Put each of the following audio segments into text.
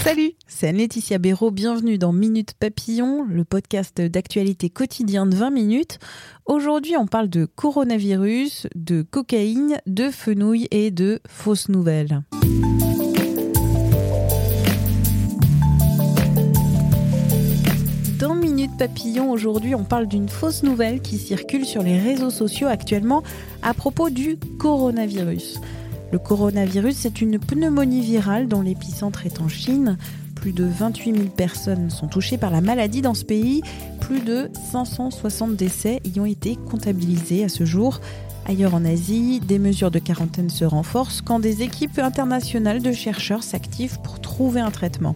Salut, c'est Laetitia Béraud. Bienvenue dans Minute Papillon, le podcast d'actualité quotidien de 20 minutes. Aujourd'hui, on parle de coronavirus, de cocaïne, de fenouil et de fausses nouvelles. Dans Minute Papillon, aujourd'hui, on parle d'une fausse nouvelle qui circule sur les réseaux sociaux actuellement à propos du coronavirus. Le coronavirus, c'est une pneumonie virale dont l'épicentre est en Chine. Plus de 28 000 personnes sont touchées par la maladie dans ce pays. Plus de 560 décès y ont été comptabilisés à ce jour. Ailleurs en Asie, des mesures de quarantaine se renforcent quand des équipes internationales de chercheurs s'activent pour trouver un traitement.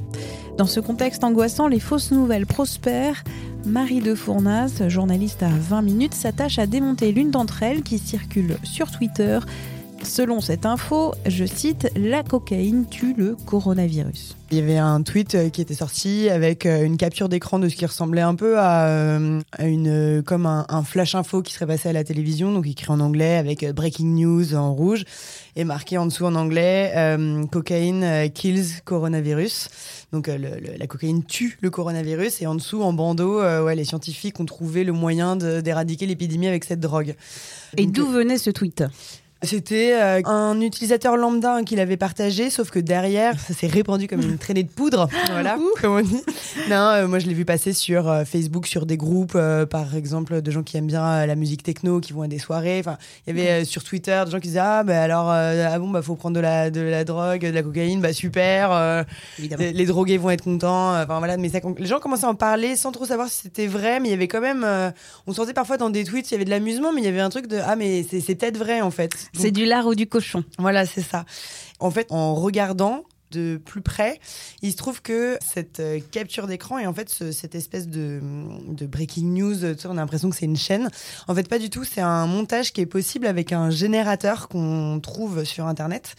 Dans ce contexte angoissant, les fausses nouvelles prospèrent. Marie de Fournas, journaliste à 20 minutes, s'attache à démonter l'une d'entre elles qui circule sur Twitter. Selon cette info, je cite, la cocaïne tue le coronavirus. Il y avait un tweet euh, qui était sorti avec euh, une capture d'écran de ce qui ressemblait un peu à, euh, à une comme un, un, flash info qui serait passé à la télévision, donc écrit en anglais avec breaking news en rouge et marqué en dessous en anglais euh, cocaïne kills coronavirus. Donc le, le, la cocaïne tue le coronavirus et en dessous en bandeau, euh, ouais, les scientifiques ont trouvé le moyen d'éradiquer l'épidémie avec cette drogue. Et d'où venait ce tweet? C'était euh, un utilisateur lambda qui l'avait partagé, sauf que derrière, ça s'est répandu comme une traînée de poudre. voilà, comme on dit. Non, euh, moi je l'ai vu passer sur euh, Facebook, sur des groupes, euh, par exemple, de gens qui aiment bien la musique techno, qui vont à des soirées. Enfin, il y avait sur Twitter des gens qui disaient ah bah alors ah bon bah faut prendre de la de la drogue, de la cocaïne, bah super. Les, les, drogués vont être contents. Enfin voilà, mais ça, les gens commençaient à en parler sans trop savoir si c'était vrai, mais il y avait quand même, on sentait parfois dans des tweets, il y avait de l'amusement, mais il y avait un truc de ah mais c'est peut-être vrai en fait. C'est du lard ou du cochon. Voilà, c'est ça. En fait, en regardant de plus près, il se trouve que cette euh, capture d'écran et en fait ce, cette espèce de, de breaking news, tu sais, on a l'impression que c'est une chaîne. En fait, pas du tout. C'est un montage qui est possible avec un générateur qu'on trouve sur Internet.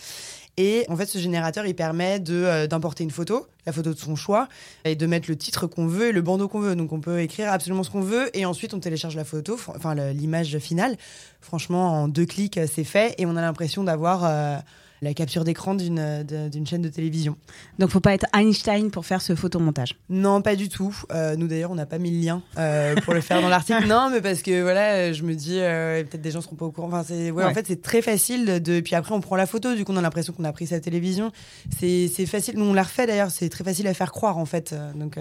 Et en fait, ce générateur, il permet euh, d'importer une photo, la photo de son choix, et de mettre le titre qu'on veut et le bandeau qu'on veut. Donc, on peut écrire absolument ce qu'on veut, et ensuite, on télécharge la photo, enfin l'image finale. Franchement, en deux clics, c'est fait, et on a l'impression d'avoir euh, la capture d'écran d'une d'une chaîne de télévision. Donc, faut pas être Einstein pour faire ce photomontage. Non, pas du tout. Euh, nous d'ailleurs, on n'a pas mis le lien euh, pour le faire dans l'article. non, mais parce que voilà, je me dis euh, peut-être des gens seront pas au courant. Enfin, c'est ouais, ouais. en fait, c'est très facile de. Puis après, on prend la photo. Du coup, on a l'impression qu'on a pris sa télévision. C'est facile. Nous, on l'a refait d'ailleurs. C'est très facile à faire croire en fait. Donc.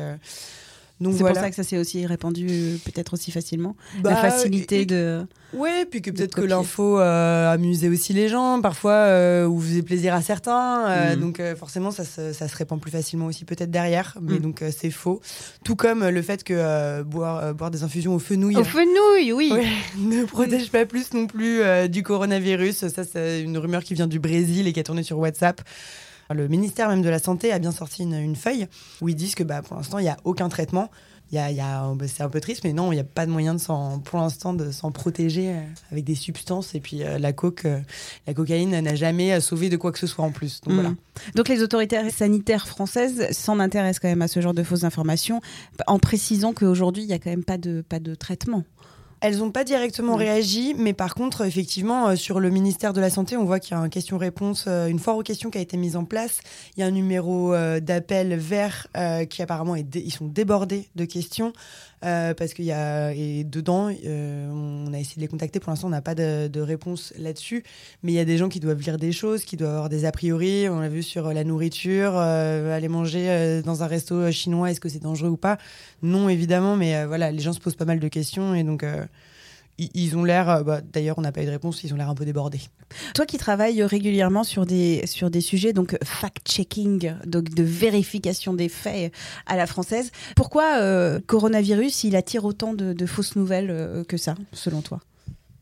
Donc c'est voilà. pour ça que ça s'est aussi répandu euh, peut-être aussi facilement. Bah, la facilité et, de. Ouais, puis que peut-être que l'info euh, amusait aussi les gens, parfois, euh, ou faisait plaisir à certains. Euh, mmh. Donc euh, forcément, ça se, ça se, répand plus facilement aussi peut-être derrière. Mais mmh. donc c'est faux. Tout comme le fait que boire, boire des infusions au fenouil. Au fenouil, oui. Ouais, ne protège pas plus non plus du coronavirus. Ça, c'est une rumeur qui vient du Brésil et qui a tourné sur WhatsApp. Le ministère même de la Santé a bien sorti une, une feuille où ils disent que bah, pour l'instant, il n'y a aucun traitement. Y a, y a, bah, c'est un peu triste, mais non, il n'y a pas de moyen de s'en, pour l'instant de s'en protéger avec des substances. Et puis euh, la coke, euh, la cocaïne n'a jamais sauvé de quoi que ce soit en plus. Donc, mmh. voilà. Donc les autorités sanitaires françaises s'en intéressent quand même à ce genre de fausses informations, en précisant qu'aujourd'hui, il n'y a quand même pas de, pas de traitement. Elles n'ont pas directement mmh. réagi, mais par contre, effectivement, euh, sur le ministère de la Santé, on voit qu'il y a un question-réponse, euh, une foire aux questions qui a été mise en place. Il y a un numéro euh, d'appel vert qui apparemment est ils sont débordés de questions euh, parce qu'il y a et dedans, euh, on a essayé de les contacter. Pour l'instant, on n'a pas de, de réponse là-dessus, mais il y a des gens qui doivent lire des choses, qui doivent avoir des a priori. On l'a vu sur la nourriture, aller manger dans un resto chinois, est-ce que c'est dangereux ou pas? Non, évidemment, mais voilà, les gens se posent pas mal de questions et donc ils ont l'air, bah, d'ailleurs on n'a pas eu de réponse, ils ont l'air un peu débordés. Toi qui travailles régulièrement sur des, sur des sujets, donc fact-checking, donc de vérification des faits à la française, pourquoi euh, coronavirus, il attire autant de, de fausses nouvelles euh, que ça, selon toi?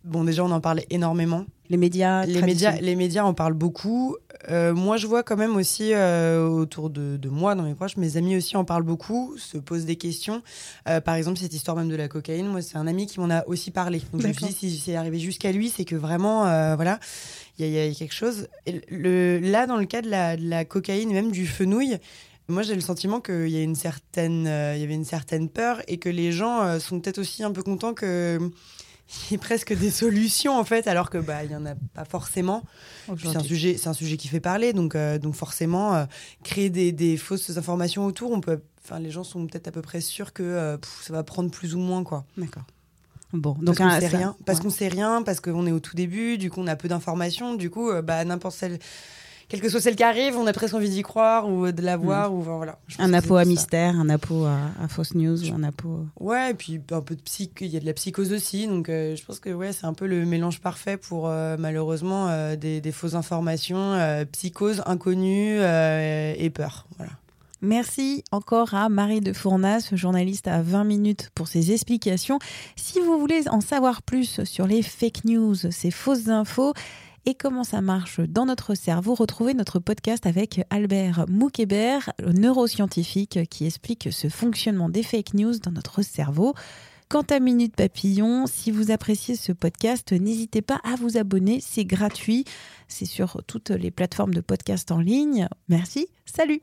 Bon, déjà on en parlait énormément. Les médias les médias, les médias en parlent beaucoup. Euh, moi, je vois quand même aussi euh, autour de, moi, dans mes proches, mes amis aussi en parlent beaucoup, se posent des questions. Euh, par exemple, cette histoire même de la cocaïne, moi, c'est un ami qui m'en a aussi parlé. Donc, je me suis dit, si c'est arrivé jusqu'à lui, c'est que vraiment, voilà, il y, a quelque chose. le, là, dans le cas de la, de la cocaïne, même du fenouil, moi, j'ai le sentiment qu'il y a une certaine, il y avait une certaine peur et que les gens sont peut-être aussi un peu contents que il y a presque des solutions en fait, alors que bah il y en a pas forcément. C'est un sujet, c'est un sujet qui fait parler, donc euh, donc forcément euh, créer des, des, fausses informations autour, on peut, enfin les gens sont peut-être à peu près sûrs que euh, ça va prendre plus ou moins quoi. D'accord. Bon, donc parce qu'on sait rien, parce qu'on sait rien, parce qu'on est au tout début, du coup on a peu d'informations, du coup bah n'importe quelle quelle que soit celle qui arrive, on a presque envie d'y croire ou de la mm. voir. Ou, voilà, un apo à mystère, un apo à, fausse news, ou un apo. Ouais, et puis un peu de psych, il y a de la psychose aussi. Donc euh, je pense que ouais, c'est un peu le mélange parfait pour euh, malheureusement euh, des, fausses informations, psychose, inconnue et peur. Voilà. Merci encore à Marie de Fournas, journaliste à 20 minutes pour ses explications. Si vous voulez en savoir plus sur les fake news, ces fausses infos, et comment ça marche dans notre cerveau? Retrouvez notre podcast avec Albert Moukébert, neuroscientifique, qui explique ce fonctionnement des fake news dans notre cerveau. Quant à Minute Papillon, si vous appréciez ce podcast, n'hésitez pas à vous abonner, c'est gratuit, c'est sur toutes les plateformes de podcast en ligne. Merci, salut